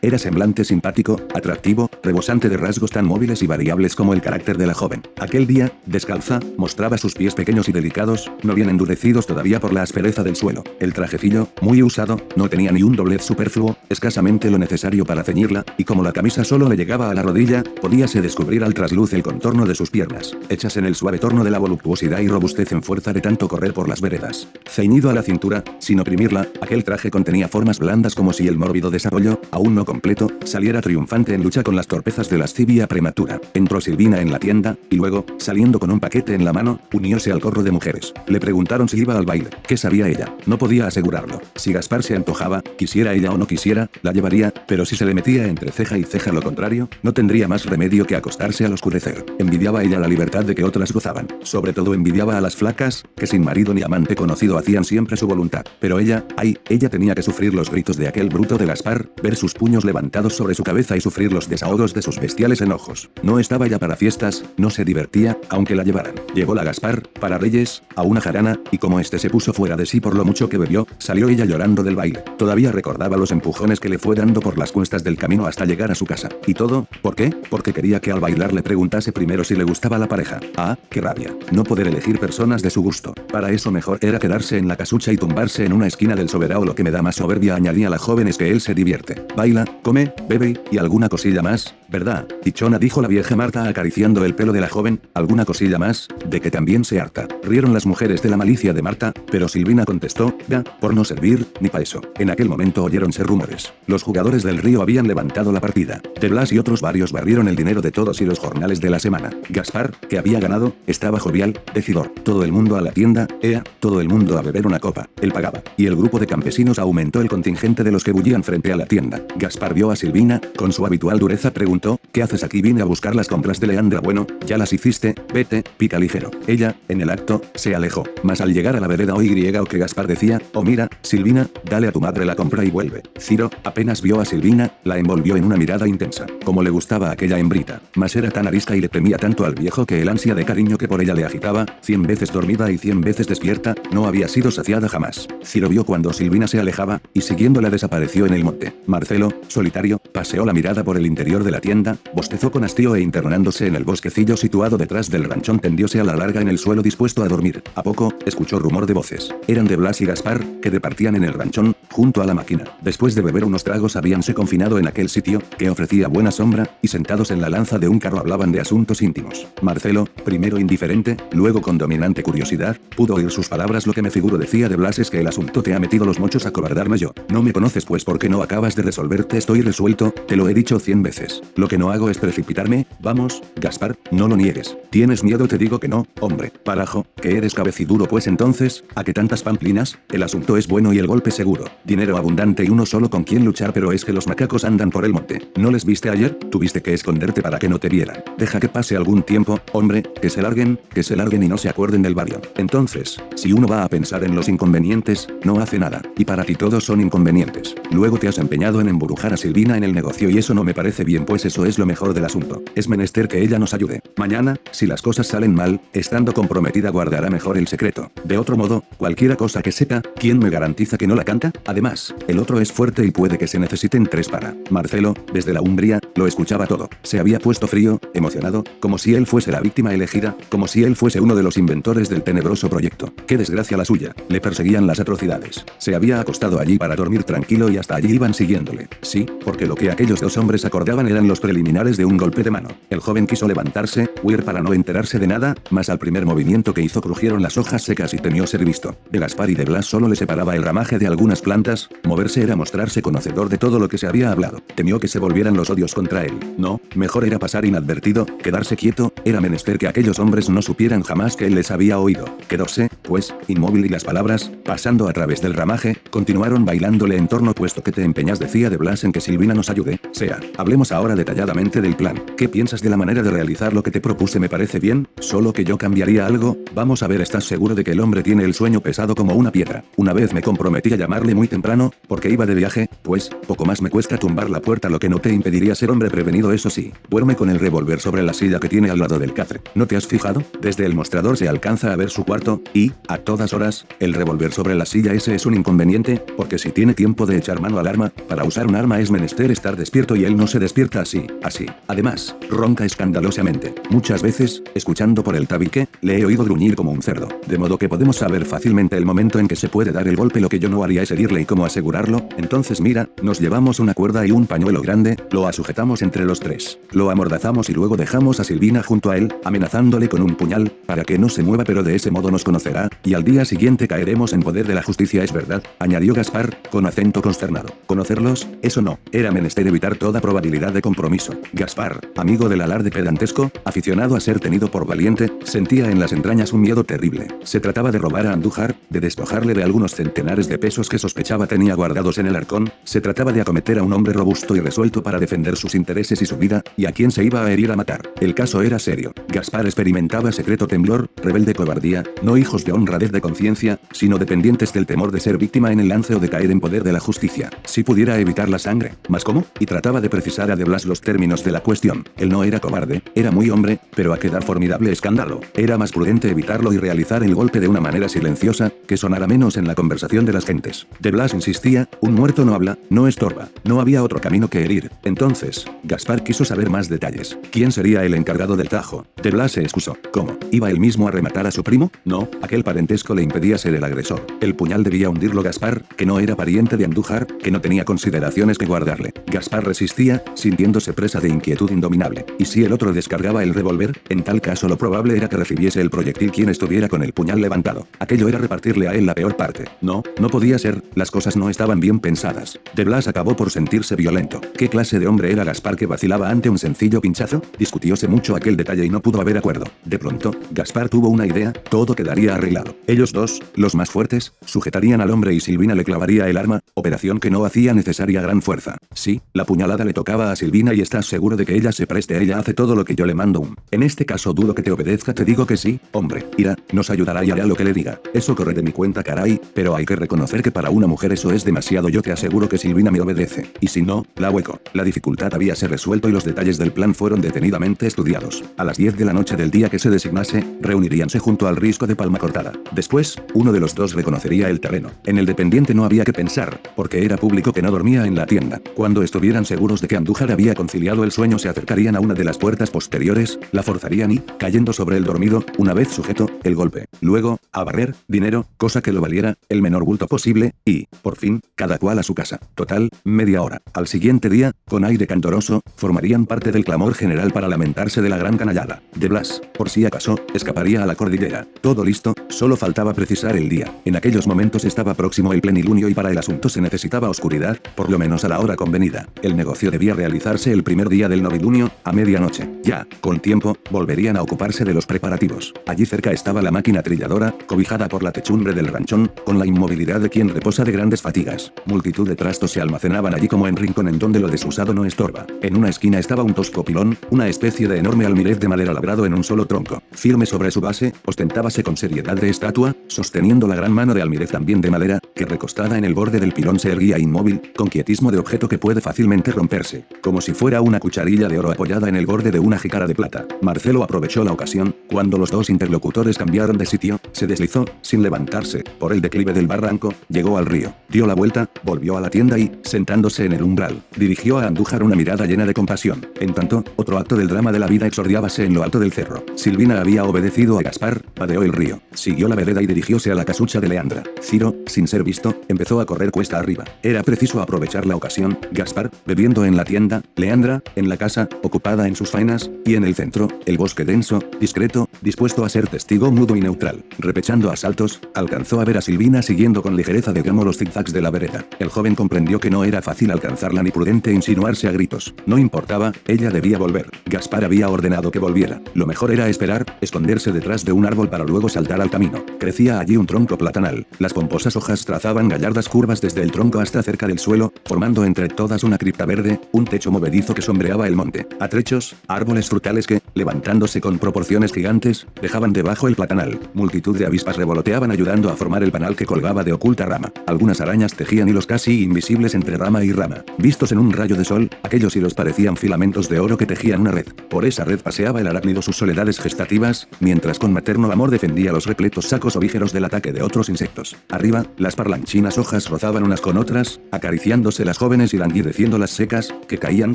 Era semblante simpático, atractivo, rebosante de rasgos tan móviles y variables como el carácter de la joven. Aquel día, descalza, mostraba sus pies pequeños y delicados, no bien endurecidos todavía por la aspereza del suelo. El trajecillo, muy usado, no tenía ni un doblez superfluo, escasamente lo necesario para ceñirla, y como la camisa solo le llegaba a la rodilla, podíase descubrir al trasluz el contorno de sus piernas, hechas en el suave torno de la voluptuosidad y robustez en fuerza de tanto correr por las veredas. Ceñido a la cintura, sin oprimirla, aquel traje contenía formas blandas como si el mórbido desarrollo, aún no completo, saliera triunfante en lucha con las torpezas de lascivia prematura. Entró Silvina en la tienda, y luego, saliendo con un paquete en la mano, unióse al corro de mujeres. Le preguntaron si iba al baile. ¿Qué sabía ella? No podía asegurarlo. Si Gaspar se antojaba, quisiera ella o no quisiera, la llevaría, pero si se le metía entre ceja y ceja lo contrario, no tendría más remedio que acostarse al oscurecer. Envidiaba ella la libertad de que otras gozaban. Sobre todo envidiaba a las flacas, que sin marido ni amante conocido hacían siempre su voluntad. Pero ella, ay, ella tenía que sufrir los gritos de aquel bruto de Gaspar, ver sus puños levantados sobre su cabeza y sufrir los desahogos de sus bestiales enojos. No estaba ya para fiestas, no se divertía, aunque la llevaran. Llegó la Gaspar, para Reyes, a una jarana, y como este se puso fuera de sí por lo mucho que bebió, salió ella llorando del baile. Todavía recordaba los empujones que le fue dando por las cuestas del camino hasta llegar a su casa. ¿Y todo? ¿Por qué? Porque quería que al bailar le preguntase primero si le gustaba la pareja. Ah, qué rabia. No poder elegir personas de su gusto. Para eso mejor era quedarse en la casucha y tumbarse en una esquina del soberano lo que me da más soberbia añadía la joven es que él se divierte. Baila, come, bebe, y alguna cosilla más, ¿verdad? Dichona dijo la vieja Marta acariciando el pelo de la joven, alguna cosilla más, de que también se harta. Rieron las mujeres de la malicia de Marta, pero Silvina contestó, ga, por no servir, ni pa' eso. En aquel momento oyéronse rumores. Los jugadores del río habían levantado la partida. De Blas y otros varios barrieron el dinero de todos y los jornales de la semana. Gaspar, que había ganado, estaba jovial, decidor. Todo el mundo a la tienda, ea, todo el mundo a beber una copa. Él pagaba. Y el grupo de campesinos aumentó el contingente de los que bullían frente a la tienda. Gaspar vio a Silvina, con su habitual dureza preguntó, ¿qué haces aquí? Vine a buscar las compras de Leandra. Bueno, ya las hiciste, vete, pica ligero. Ella, en el acto, se alejó. Mas al llegar a la vereda o Y o que Gaspar decía, oh mira, Silvina, dale a tu madre la compra y vuelve. Ciro, apenas vio a Silvina, la envolvió en una mirada intensa. Como le gustaba aquella hembrita. Mas era tan arisca y le temía tanto al viejo que el ansia de cariño que por ella le agitaba, cien veces dormida y cien veces despierta, no había sido saciada jamás. Ciro vio cuando Silvina se alejaba, y siguiéndola desapareció en el monte. Marcelo, solitario, paseó la mirada por el interior de la tienda, bostezó con hastío e internándose en el bosquecillo situado detrás del ranchón tendióse a la larga en el suelo dispuesto a dormir. A poco, escuchó rumor de voces. Eran de Blas y Gaspar, que departían en el ranchón, junto a la máquina. Después de beber unos tragos habíanse confinado en aquel sitio, que ofrecía buena sombra, y sentados en la lanza de un carro hablaban de asuntos íntimos. Marcelo, primero indiferente, luego con dominante curiosidad, pudo oír sus palabras lo que me figuro decía de Blas es que el asunto te ha metido los mochos a cobardarme yo. No me conoces pues porque no acabas de resolverte estoy resuelto, te lo he dicho cien veces. Lo que no hago es precipitarme, vamos, Gaspar, no lo niegues. ¿Tienes miedo? Te digo que no, hombre, parajo, que eres cabeciduro pues entonces, ¿a qué tantas pamplinas? El asunto es bueno y el golpe seguro. Dinero abundante y uno solo con quien luchar pero es que los macacos andan por el monte. ¿No les viste ayer? Tuviste que esconderte para que no te vieran. Deja que pase algún tiempo, hombre, que se larguen, que se larguen y no se acuerden del barrio. Entonces, si uno va a pensar en los inconvenientes, no hace nada. Y para ti todos son inconvenientes. Luego te has empeñado en embrujar a Silvina en el negocio y eso no me parece bien pues eso es lo mejor del asunto. Es menester que ella nos ayude. Mañana, si las cosas salen mal, estando comprometida guardará mejor el secreto. De otro modo, cualquiera cosa que sepa, ¿quién me garantiza que no la canta? Además, el otro es fuerte y puede que se necesiten tres para. Marcelo, desde la Umbria, lo escuchaba todo. Se había puesto frío, emocionado, como si él fuese la víctima elegida, como si él fuese uno de los inventores del tenebroso proyecto. Qué desgracia la suya. Le perseguían las atrocidades. Se había acostado allí para dormir tranquilo y hasta allí iban siguiéndole. Sí, porque lo que aquellos dos hombres acordaban eran los preliminares de un golpe de mano. El joven quiso levantarse, huir para no enterarse de nada, mas al primer movimiento que hizo crujieron las hojas secas y temió ser visto. De Gaspar y de Blas solo le separaba el ramaje de algunas plantas, moverse era mostrarse conocedor de todo lo que se había hablado. Temió que se volvieran los odios contra él. No, mejor era pasar inadvertido, quedarse quieto, era menester que aquellos hombres no supieran jamás que él les había oído. Quedóse, pues, inmóvil y las palabras, pasando a través del ramaje, continuaron bailándole en torno puesto que te empeñas decía de Blas en que Silvina nos ayude, sea, hablemos ahora detalladamente del plan. ¿Qué piensas de la manera de realizar lo que te propuse? Me parece bien, solo que yo cambiaría algo, vamos a ver, ¿estás seguro de que el hombre tiene el sueño pesado como una piedra? Una vez me comprometí a llamarle muy temprano, porque iba de viaje, pues, poco más me cuesta tumbar la puerta lo que no te impediría ser hombre prevenido eso sí, duerme con el revólver sobre la silla que tiene al lado del catre. ¿No te has fijado? Desde el mostrador se alcanza a ver su cuarto, y, a todas horas, el revólver sobre la silla ese es un inconveniente, porque si tiene tiempo de echar mano al arma, para usar un arma es menester estar despierto y él no se despierta así, así. Además, ronca escandalosamente. Muchas veces, escuchando por el tabique, le he oído gruñir como un cerdo, de modo que podemos saber fácilmente el momento en que se puede dar el golpe. Lo que yo no haría es herirle y cómo asegurarlo, entonces mira, nos llevamos una cuerda y un pañuelo grande, lo asujetamos entre los tres. Lo amordazamos y luego dejamos a Silvina junto a él, amenazándole con un puñal, para que no se mueva pero de ese modo nos conocerá, y al día siguiente caeremos en poder de la justicia es verdad, añadió Gaspar, con acento consternado. ¿Conocerlos? Eso no, era menester evitar toda probabilidad de compromiso. Gaspar, amigo del alarde pedantesco, aficionado a ser tenido por valiente, sentía en las entrañas un miedo terrible. Se trataba de robar a Andújar, de despojarle de algunos centenares de pesos que sospechaba tenía guardados en el arcón, se trataba de acometer a un hombre robusto y resuelto para defender sus intereses y su vida, y a quien se iba a herir a matar. El caso era serio. Gaspar experimentaba secreto temblor, rebelde cobardía, no hijos de honradez de conciencia, sino dependientes del temor de ser víctima en el lance o de caer en poder de la justicia. Si pudiera evitar la sangre, ¿más cómo? Y trataba de precisar a De Blas los términos de la cuestión. Él no era cobarde, era muy hombre, pero a quedar formidable escándalo. Era más prudente evitarlo y realizar el golpe de una manera silenciosa, que sonara menos en la conversación de las gentes. De Blas insistía, un muerto no habla, no estorba. No había otro camino que herir. Entonces, Gaspar quiso saber más detalles. ¿Quién sería el encargado del tajo? De Blas se excusó. ¿Cómo? ¿Iba él mismo a rematar a su primo? No, aquel parentesco le impedía ser el agresor. El puñal debía hundirlo Gaspar, que no era pariente de Andújar, que no tenía consideraciones que guardarle. Gaspar resistía, sintiéndose presa de inquietud indominable. Y si el otro descargaba el revólver, en tal caso lo probable era que recibiese el proyectil quien estuviera con el puñal levantado. Aquello era repartirle a él la peor parte. No, no podía ser, las cosas no estaban bien pensadas. De Blas acabó por sentirse violento. ¿Qué clase de hombre era Gaspar que vacilaba ante un sencillo pinchazo? Discutióse mucho aquel detalle y no pudo haber acuerdo. De pronto, Gaspar tuvo una idea, todo quedaría arreglado. Ellos dos, los más fuertes, sujetarían al hombre y Silvina le clavaría el arma, operación que no hacía necesaria gran fuerza. Sí, la puñalada le tocaba a Silvina y estás seguro de que ella se preste. Ella hace todo lo que yo le mando. En este caso dudo que te obedezca, te digo que sí, hombre. Ira, nos ayudará y hará lo que le diga. Eso corre de mi cuenta, caray, pero hay que reconocer que para una mujer eso es demasiado. Yo te aseguro que Silvina me obedece. Y si no, la hueco. La dificultad habíase resuelto y los detalles del plan fueron detenidamente estudiados. A las 10 de la noche del día que se designase, reuniríanse junto al risco de palma cortada. Después, uno de los dos reconocería el terreno. En el dependiente no había que pensar, porque era público que no dormía en la tienda. Cuando estuvieran seguros de que Andújar había conciliado el sueño se acercarían a una de las puertas posteriores, la forzarían y, cayendo sobre el dormido, una vez sujeto, el golpe. Luego, a barrer, dinero, cosa que lo valiera, el menor bulto posible, y, por fin, cada cual a su casa. Total, media hora. Al siguiente día, con aire candoroso, formarían parte del clamor general para lamentarse de la gran canallada. De Blas, por si acaso, escaparía a la cordillera. Todo listo, solo faltaba precisar el día. En aquellos momentos estaba próximo el plenilunio y para el asunto se necesitaba oscuridad, por lo menos a la hora convenida. El negocio debía realizarse el primer día del novilunio, a medianoche. Ya, con tiempo, volverían a ocuparse de los preparativos. Allí cerca estaba la máquina trilladora, cobijada por la techumbre del ranchón, con la inmovilidad de quien reposa de grandes fatigas. Multitud de trastos se almacenaban allí como en rincón en donde lo desusado no estorba. En una esquina estaba un tosco pilón, una especie de enorme almirez de madera labrado en un solo tronco. Firme sobre su base, ostentábase con seriedad de estatua, sosteniendo la gran mano de almirez también de madera, que recostada en el borde del pilón se erguía inmóvil, con quietismo de objeto que puede fácilmente romperse, como si fuera una cucharilla de oro apoyada en el borde de una jícara de plata. Marcelo aprovechó la ocasión, cuando los dos interlocutores cambiaron de sitio, se deslizó, sin levantarse, por el declive del barranco, llegó al río, dio la vuelta, volvió a la tienda y, sentándose en el umbral, dirigió a Andújar una mirada llena de compasión. En tanto, otro acto del drama de la vida exordiábase en lo alto del cerro. Silvina había obedecido a Gaspar, padeó el río, siguió la vereda y dirigióse a la casucha de Leandra. Ciro, sin ser visto, empezó a correr cuesta arriba. Era preciso aprovechar la ocasión, Gaspar, bebiendo en la tienda, Leandra, en la casa, ocupada en sus faenas, y en el centro, el bosque denso, discreto, dispuesto a ser testigo mudo y neutral. Repechando asaltos, alcanzó a ver a Silvina siguiendo con ligereza de gamo los zigzags de la vereda. El joven comprendió que no era fácil alcanzarla ni prudente insinuarse a gritos. No importaba, ella debía volver. Gaspar había ordenado que volviera. Lo mejor era esperar, esconderse detrás de un árbol para luego saltar al camino. Crecía allí un tronco platanal. Las pomposas hojas trazaban gallardas curvas desde el tronco hasta cerca del suelo, formando entre todas una cripta verde, un techo movedizo que sombreaba el monte. A trechos, árboles frutales que, levantándose con proporciones gigantes, dejaban debajo el platanal. Multitud de avispas revoloteaban ayudando a formar el panal que colgaba de oculta rama. Algunas arañas tejían hilos casi invisibles entre rama y rama. Vistos en un rayo de sol, aquellos hilos parecían filamentos de oro que tejían una red. Por esa red paseaba el arácnido sus soledades gestativas, mientras con materno amor defendía los repletos sacos ovígeros del ataque de otros insectos. Arriba, las parlanchinas hojas rozaban unas con otras, acariciándose las jóvenes y languideciendo las secas, que caían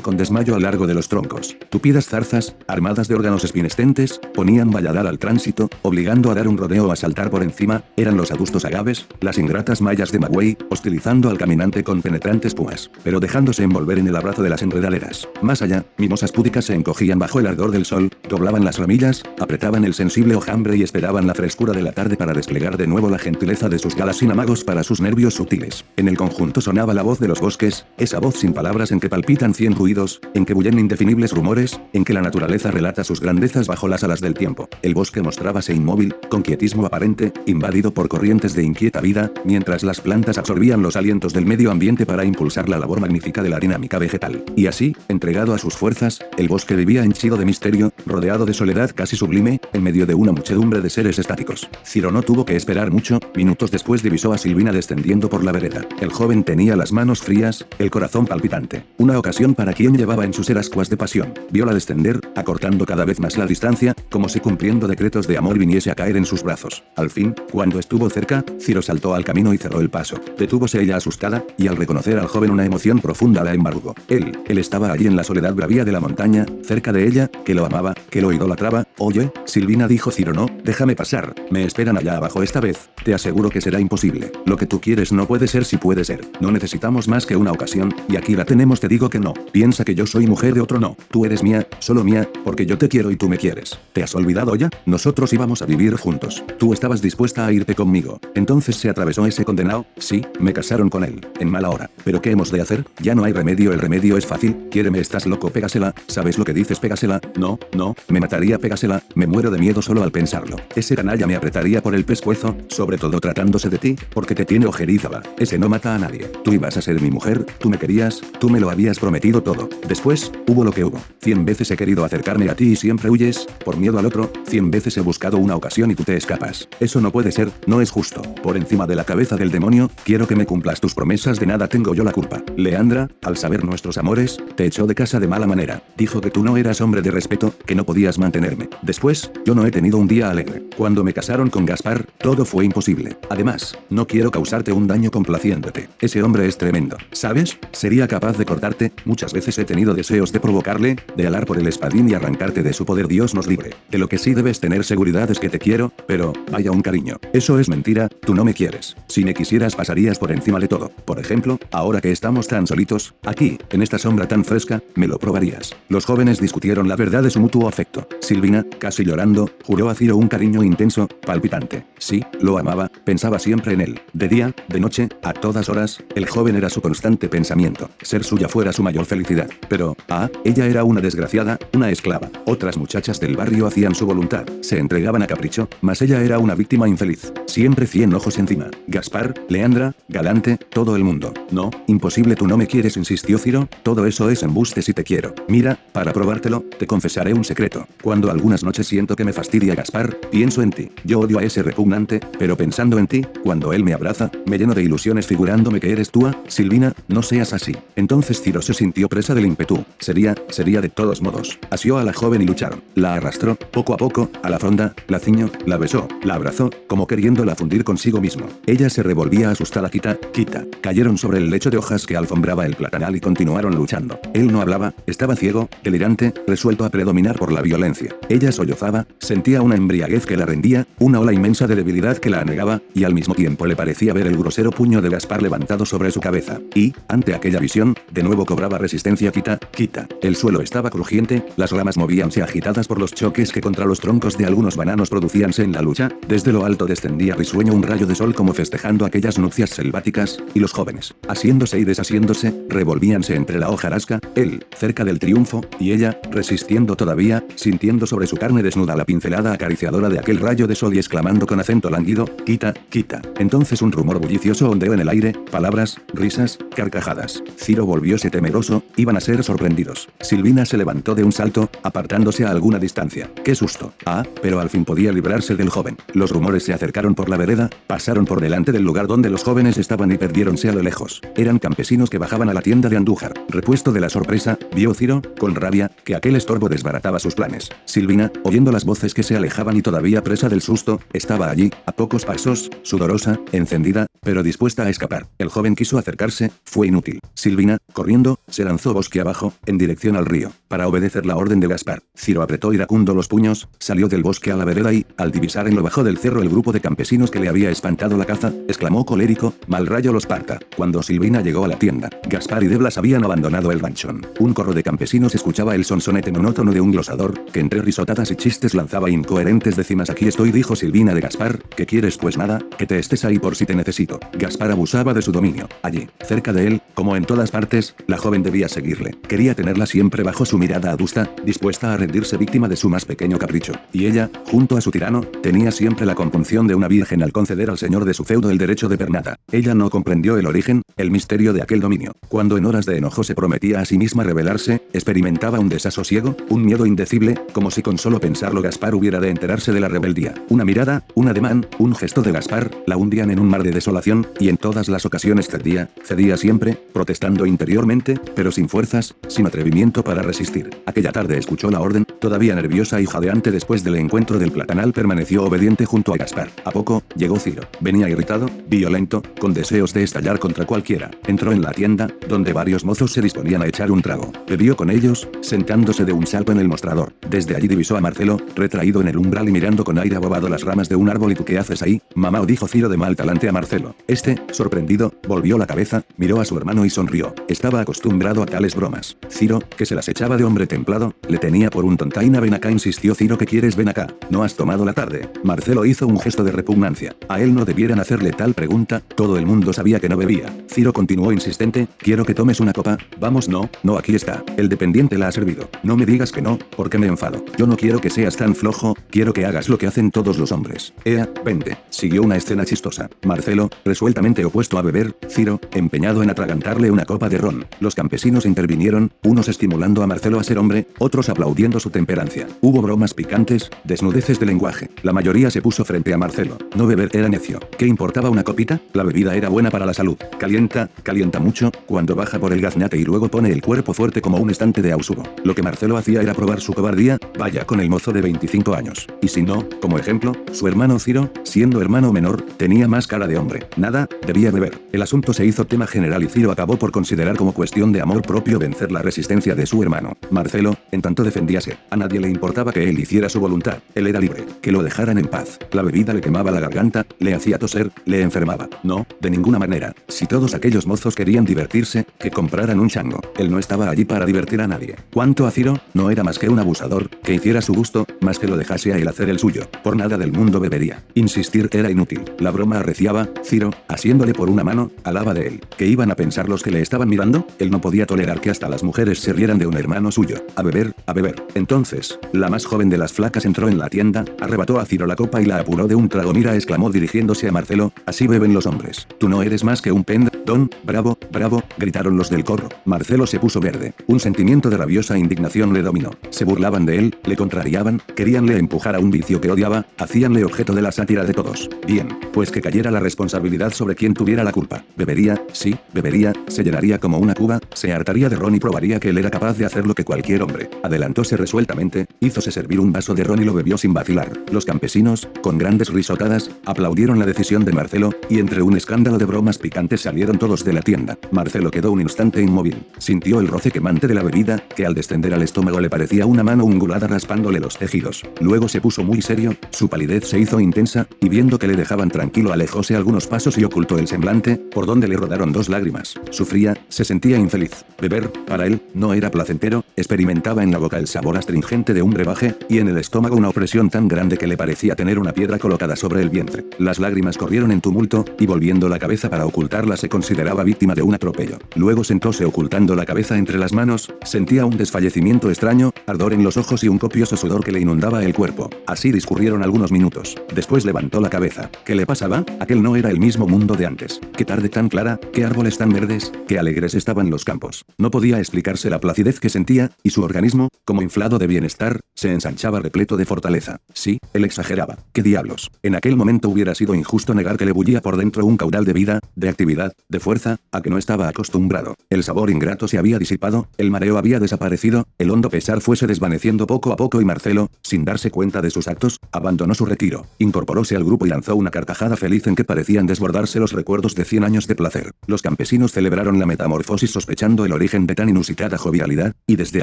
con desmayo a largo de los troncos. Tupidas zarzas, armadas de órganos espinescentes, ponían valladar al tránsito, obligando a dar un rodeo a saltar por encima, eran los adustos agaves, las ingratas mallas de Magüey, hostilizando al caminante con penetrantes púas, pero dejándose envolver en el abrazo de las enredaderas. Más allá, mimosas púdicas se encogían bajo el ardor del sol, doblaban las ramillas, apretaban el sensible hojambre y esperaban la frescura de la tarde para desplegar de nuevo la gentileza de sus galas sin amagos para sus nervios sutiles. En el conjunto sonaba la voz de los bosques, esa voz sin palabras en que palpitan cien ruidos, en que bullen indefinibles rumores, en que la naturaleza relata sus grandezas bajo las alas del tiempo. El bosque mostrábase inmóvil, con quietismo aparente, invadido por corrientes de inquieta vida, mientras las plantas absorbían los alientos del medio ambiente para impulsar la labor magnífica de la dinámica vegetal. Y así, entregado a sus fuerzas, el bosque vivía henchido de misterio, rodeado de soledad casi sublime, en medio de una muchedumbre de seres estáticos. Ciro no tuvo que esperar mucho, minutos después divisó a Silvina descendiendo por la vereda. El joven tenía las manos frías, el corazón palpitante. Una ocasión para quien llevaba en sus ascuas de pasión. Viola descender, acortando cada vez más la distancia, como si cumpliendo decretos de amor viniese a caer en sus brazos. Al fin, cuando estuvo cerca, Ciro saltó al camino y cerró el paso. Detúvose ella asustada, y al reconocer al joven una emoción profunda la embargó. Él, él estaba allí en la soledad bravía de la montaña, cerca de ella, que lo amaba, que lo idolatraba. Oye, Silvina dijo Ciro no, déjame pasar, me esperan allá abajo esta vez, te aseguro que será imposible. Lo que tú quieres no puede ser si puede ser. No necesitamos más que una ocasión, y aquí la tenemos te digo que no. Piensa que yo soy mujer de otro no. Tú eres mía, solo mía, porque yo te quiero y tú me quieres. ¿Te has olvidado ya? Nosotros íbamos a vivir juntos. Tú estabas dispuesta a irte conmigo. Entonces se atravesó ese condenado, sí, me casaron con él, en mala hora. Pero ¿qué hemos de hacer? Ya no hay remedio, el remedio es fácil. Quiéreme, estás loco, pégasela. ¿Sabes lo que dices? Pégasela. No, no, me mataría, pégasela. Me muero de miedo solo al pensarlo. Ese canalla me apretaría por el pescuezo, sobre todo tratándose de ti, porque te tiene ojerizada. Ese no mata a nadie. Tú ibas a ser mi mujer, tú me querías, tú me lo habías prometido todo. Después, hubo lo que hubo. Cien veces he querido acercarme a ti y siempre huyes, por miedo al otro, cien veces he buscado una ocasión y tú te escapas. Eso no puede ser, no es justo. Por encima de la cabeza del demonio, quiero que me cumplas tus promesas, de nada tengo yo la culpa. Leandra, al saber nuestros amores, te echó de casa de mala manera. Dijo que tú no eras hombre de respeto, que no podías mantenerme. Después, yo no he tenido un día alegre. Cuando me casaron con Gaspar, todo fue imposible. Además, no quiero causarte un daño complaciéndote. Ese hombre es tremendo. ¿Sabes? Sería capaz de cortarte, muchas veces he tenido deseos de provocarle, de alar por el espadín y arrancarte de su poder Dios nos libre. De lo que sí debes tener seguridad es que te quiero, pero, vaya un cariño. Eso es mentira, tú no me quieres. Si me quisieras pasarías por encima de todo. Por ejemplo, ahora que estamos tan solitos, aquí, en esta sombra tan fresca, me lo probarías. Los jóvenes discutieron la verdad de su mutuo afecto. Silvina, casi llorando, juró a Ciro un cariño intenso, palpitante. Sí, lo amaba, pensaba siempre en él. De día, de noche, a todas horas, el joven era su constante pensamiento. Ser suya fuera su mayor felicidad. Pero, ah, ella era una desgraciada, una esclava. Otras muchachas del barrio hacían su voluntad, se entregaban a capricho, mas ella era una víctima infeliz. Siempre cien ojos encima. Gaspar, Leandra, Galante, todo el mundo. No, imposible tú no me quieres, insistió Ciro, todo eso es embuste si te quiero. Mira, para probártelo, te confesaré un secreto. Cuando algunas noches siento que me fastidia Gaspar, pienso en ti. Yo odio a ese repugnante, pero pensando en ti, cuando él me abraza, me lleno de ilusiones figurándome que eres tú, Silvina, no seas así. Entonces Ciro se sintió presa del ímpetu. Sería, sería de todos modos. Asió a la joven y lucharon. La arrastró, poco a poco, a la fronda, la ciñó, la besó, la abrazó, como queriéndola fundir consigo mismo. Ella se revolvía asustada, quita, quita. Cayeron sobre el lecho de hojas que alfombraba el platanal y continuaron luchando. Él no hablaba, estaba ciego, delirante, resuelto a predominar por la violencia. Ella sollozaba, sentía una embriaguez que la rendía, una ola inmensa de debilidad que la anegaba, y al mismo tiempo le parecía ver el grosero puño de Gaspar levantado sobre su cabeza. Y, ante aquella visión, de nuevo cobraba resistencia quita, quita. El suelo estaba crujiente, las ramas movíanse agitadas por los choques que contra los troncos de algunos bananos producíanse en la lucha, desde lo alto descendía risueño un rayo de sol como festejando aquellas nupcias selváticas, y los jóvenes, haciéndose y deshaciéndose, revolvíanse entre la hojarasca, él, cerca del triunfo, y ella, resistiendo todavía, sintiendo sobre su carne desnuda la pincelada acariciadora de aquel rayo de sol y exclamando con acento lánguido, quita, quita. Entonces un rumor bullicioso ondeó en el aire, palabras, risas, carcajadas. Ciro volvióse temeroso, iban a ser sorprendidos. Silvina se levantó de un salto, apartándose a alguna distancia. ¡Qué susto! Ah, pero al fin podía librarse del joven. Los rumores se acercaron por la vereda, pasaron por delante del lugar donde los jóvenes estaban y perdiéronse a lo lejos. Eran campesinos que bajaban a la tienda de Andújar. Repuesto de la sorpresa, vio Ciro, con rabia, que aquel estorbo desbarataba sus planes. Silvina, oyendo las voces que se alejaban y todavía presa del susto, estaba allí, a pocos pasos, sudorosa, encendida, pero dispuesta a escapar. El joven quiso acercarse, fue inútil. Silvina, corriendo, se lanzó bosque abajo, en dirección al río, para obedecer la orden de Gaspar. Ciro apretó iracundo los puños, salió del bosque a la vereda y, al divisar en lo bajo del cerro el grupo de campesinos que le había espantado la caza, exclamó colérico, mal rayo los parta. Cuando Silvina llegó a la tienda, Gaspar y Deblas habían abandonado el ranchón. Un corro de campesinos escuchaba el sonsonete monótono de un glosador, que entre risotadas y chistes lanzaba incoherentes décimas aquí estoy dijo Silvina de Gaspar, ¿qué quieres pues nada, que te estés ahí por si te necesito. Gaspar abusaba de su dominio. Allí, cerca de él, como en todas partes, la joven debía seguirle. Quería tenerla siempre bajo su mirada adusta, dispuesta a rendirse víctima de su más pequeño capricho. Y ella, junto a su tirano, tenía siempre la compunción de una virgen al conceder al señor de su feudo el derecho de pernada. Ella no comprendió el origen, el misterio de aquel dominio. Cuando en horas de enojo se prometía a sí misma rebelarse, experimentaba un desasosiego, un miedo indecible, como si con solo pensarlo Gaspar hubiera de enterarse de la rebeldía. Una mirada, un ademán, un gesto de Gaspar, la hundían en un mar de desolación, y en todas las ocasiones cedía, cedía siempre, protestando interiormente, pero sin fuerzas, sin atrevimiento para resistir. Aquella tarde escuchó la orden, todavía nerviosa y jadeante después del encuentro del platanal permaneció obediente junto a Gaspar. A poco, llegó Ciro. Venía irritado, violento, con deseos de estallar contra cualquiera. Entró en la tienda, donde varios mozos se disponían a echar un trago. Bebió con ellos, sentándose de un salto en el mostrador. Desde allí divisó a Marcelo, retraído en el umbral y mirando con aire abobado las ramas de un árbol. ¿Y tú qué haces ahí, mamá? dijo Ciro de mal talante a Marcelo. Este, sorprendido, volvió la cabeza, miró a su hermano y sonrió. Estaba acostumbrado a tales bromas. Ciro, que se las echaba de hombre templado, le tenía por un tontaina. Ven acá, insistió Ciro, que quieres? Ven acá. ¿No has tomado la tarde? Marcelo hizo un gesto de repugnancia. A él no debieran hacerle tal pregunta, todo el mundo sabía que no bebía. Ciro continuó insistente, quiero que tomes una copa, vamos no, no aquí está, el dependiente la ha servido. No me digas que no, porque me enfado. Yo no quiero que seas tan flojo, quiero que hagas lo que hacen todos los hombres. Ea, vente. Siguió una escena chistosa. Marcelo, resueltamente opuesto a beber, Ciro, empeñado en atragantarle una copa de Los campesinos intervinieron, unos estimulando a Marcelo a ser hombre, otros aplaudiendo su temperancia. Hubo bromas picantes, desnudeces de lenguaje. La mayoría se puso frente a Marcelo. No beber era necio. ¿Qué importaba una copita? La bebida era buena para la salud. Calienta, calienta mucho, cuando baja por el gaznate y luego pone el cuerpo fuerte como un estante de ausubo. Lo que Marcelo hacía era probar su cobardía, vaya con el mozo de 25 años. Y si no, como ejemplo, su hermano Ciro, siendo hermano menor, tenía más cara de hombre. Nada, debía beber. El asunto se hizo tema general y Ciro acabó por considerar como cuestión de amor propio vencer la resistencia de su hermano. Marcelo, en tanto defendíase, a nadie le importaba que él hiciera su voluntad. Él era libre, que lo dejaran en paz. La bebida le quemaba la garganta, le hacía toser, le enfermaba. No, de ninguna manera. Si todos aquellos mozos querían divertirse, que compraran un chango. Él no estaba allí para divertir a nadie. Cuanto a Ciro, no era más que un abusador, que hiciera su gusto, más que lo dejase a él hacer el suyo. Por nada del mundo bebería. Insistir era inútil. La broma arreciaba, Ciro, asiéndole por una mano, alaba de él. ¿Qué iban a pensar los que le estaban mirando? Él no podía tolerar que hasta las mujeres se rieran de un hermano suyo. A beber, a beber. Entonces, la más joven de las flacas entró en la tienda, arrebató a Ciro la copa y la apuró de un trago. Mira, exclamó dirigiéndose a Marcelo, así beben los hombres. Tú no eres más que un pend, don, bravo, bravo, gritaron los del corro. Marcelo se puso verde. Un sentimiento de rabiosa indignación le dominó. Se burlaban de él, le contrariaban, queríanle empujar a un vicio que odiaba, hacíanle objeto de la sátira de todos. Bien, pues que cayera la responsabilidad sobre quien tuviera la culpa. Bebería, sí, bebería, se llenaría como una cuba, se hartaría de ron y probaría que él era capaz de hacer lo que cualquier hombre. Adelantóse resueltamente, hízose servir un vaso de ron y lo bebió sin vacilar. Los campesinos, con grandes risotadas, aplaudieron la decisión de Marcelo, y entre un escándalo de bromas picantes salieron todos de la tienda. Marcelo quedó un instante inmóvil. Sintió el roce quemante de la bebida, que al descender al estómago le parecía una mano ungulada raspándole los tejidos. Luego se puso muy serio, su palidez se hizo intensa, y viendo que le dejaban tranquilo alejóse algunos pasos y ocultó el semblante, por donde le rodaron dos lágrimas. Sufría, se sentía infeliz. Beber, para él, no era placentero, experimentaba en la boca el sabor astringente de un brebaje, y en el estómago una opresión tan grande que le parecía tener una piedra colocada sobre el vientre. Las lágrimas corrieron en tumulto, y volviendo la cabeza para ocultarla se consideraba víctima de un atropello. Luego sentóse ocultando la cabeza entre las manos, sentía un desfallecimiento extraño, ardor en los ojos y un copioso sudor que le inundaba el cuerpo. Así discurrieron algunos minutos. Después levantó la cabeza. ¿Qué le pasaba? Aquel no era el mismo mundo de antes. Qué tarde tan clara, qué árboles tan verdes, qué estaban los campos. No podía explicarse la placidez que sentía, y su organismo, como inflado de bienestar, se ensanchaba repleto de fortaleza. Sí, él exageraba. ¿Qué diablos? En aquel momento hubiera sido injusto negar que le bullía por dentro un caudal de vida, de actividad, de fuerza, a que no estaba acostumbrado. El sabor ingrato se había disipado, el mareo había desaparecido, el hondo pesar fuese desvaneciendo poco a poco y Marcelo, sin darse cuenta de sus actos, abandonó su retiro, incorporóse al grupo y lanzó una carcajada feliz en que parecían desbordarse los recuerdos de 100 años de placer. Los campesinos celebraron la metamorfosis sospechando el origen de tan inusitada jovialidad, y desde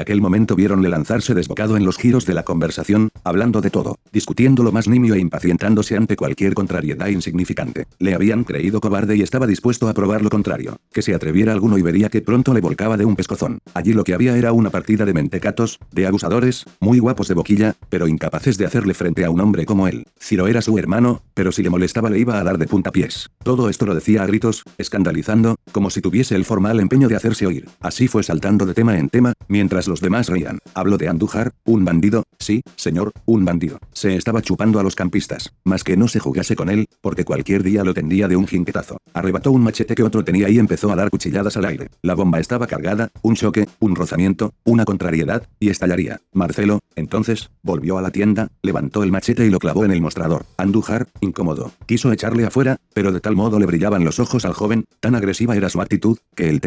aquel momento vieronle lanzarse desbocado en los giros de la conversación, hablando de todo, discutiendo lo más nimio e impacientándose ante cualquier contrariedad insignificante. Le habían creído cobarde y estaba dispuesto a probar lo contrario, que se atreviera alguno y vería que pronto le volcaba de un pescozón. Allí lo que había era una partida de mentecatos, de abusadores, muy guapos de boquilla, pero incapaces de hacerle frente a un hombre como él. Ciro era su hermano, pero si le molestaba le iba a dar de puntapiés. Todo esto lo decía a gritos, escandalizando, como si tuviese el formal empeño de hacerse oír. Así fue saltando de tema en tema, mientras los demás reían. Hablo de Andújar, un bandido, sí, señor, un bandido. Se estaba chupando a los campistas, más que no se jugase con él, porque cualquier día lo tendía de un jinquetazo. Arrebató un machete que otro tenía y empezó a dar cuchilladas al aire. La bomba estaba cargada, un choque, un rozamiento, una contrariedad, y estallaría. Marcelo, entonces, volvió a la tienda, levantó el machete y lo clavó en el mostrador. Andújar, incómodo, quiso echarle afuera, pero de tal modo le brillaban los ojos al joven, tan agresiva era su actitud, que el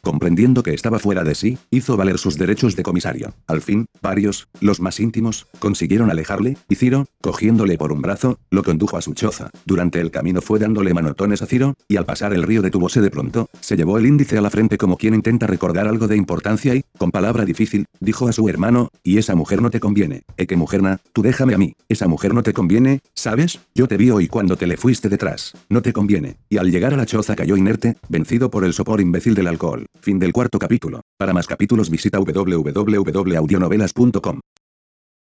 comprendiendo que estaba fuera de sí, hizo valer sus derechos de comisario. Al fin, varios, los más íntimos, consiguieron alejarle, y Ciro, cogiéndole por un brazo, lo condujo a su choza. Durante el camino fue dándole manotones a Ciro, y al pasar el río detúvose de pronto, se llevó el índice a la frente como quien intenta recordar algo de importancia y, con palabra difícil, dijo a su hermano, y esa mujer no te conviene. Eh que mujerna, tú déjame a mí, esa mujer no te conviene, ¿sabes? Yo te vi hoy cuando te le fuiste detrás. No te conviene. Y al llegar a la choza cayó inerte, vencido por el sopor imbécil del alcohol. Fin del cuarto capítulo. Para más capítulos visita www.audionovelas.com.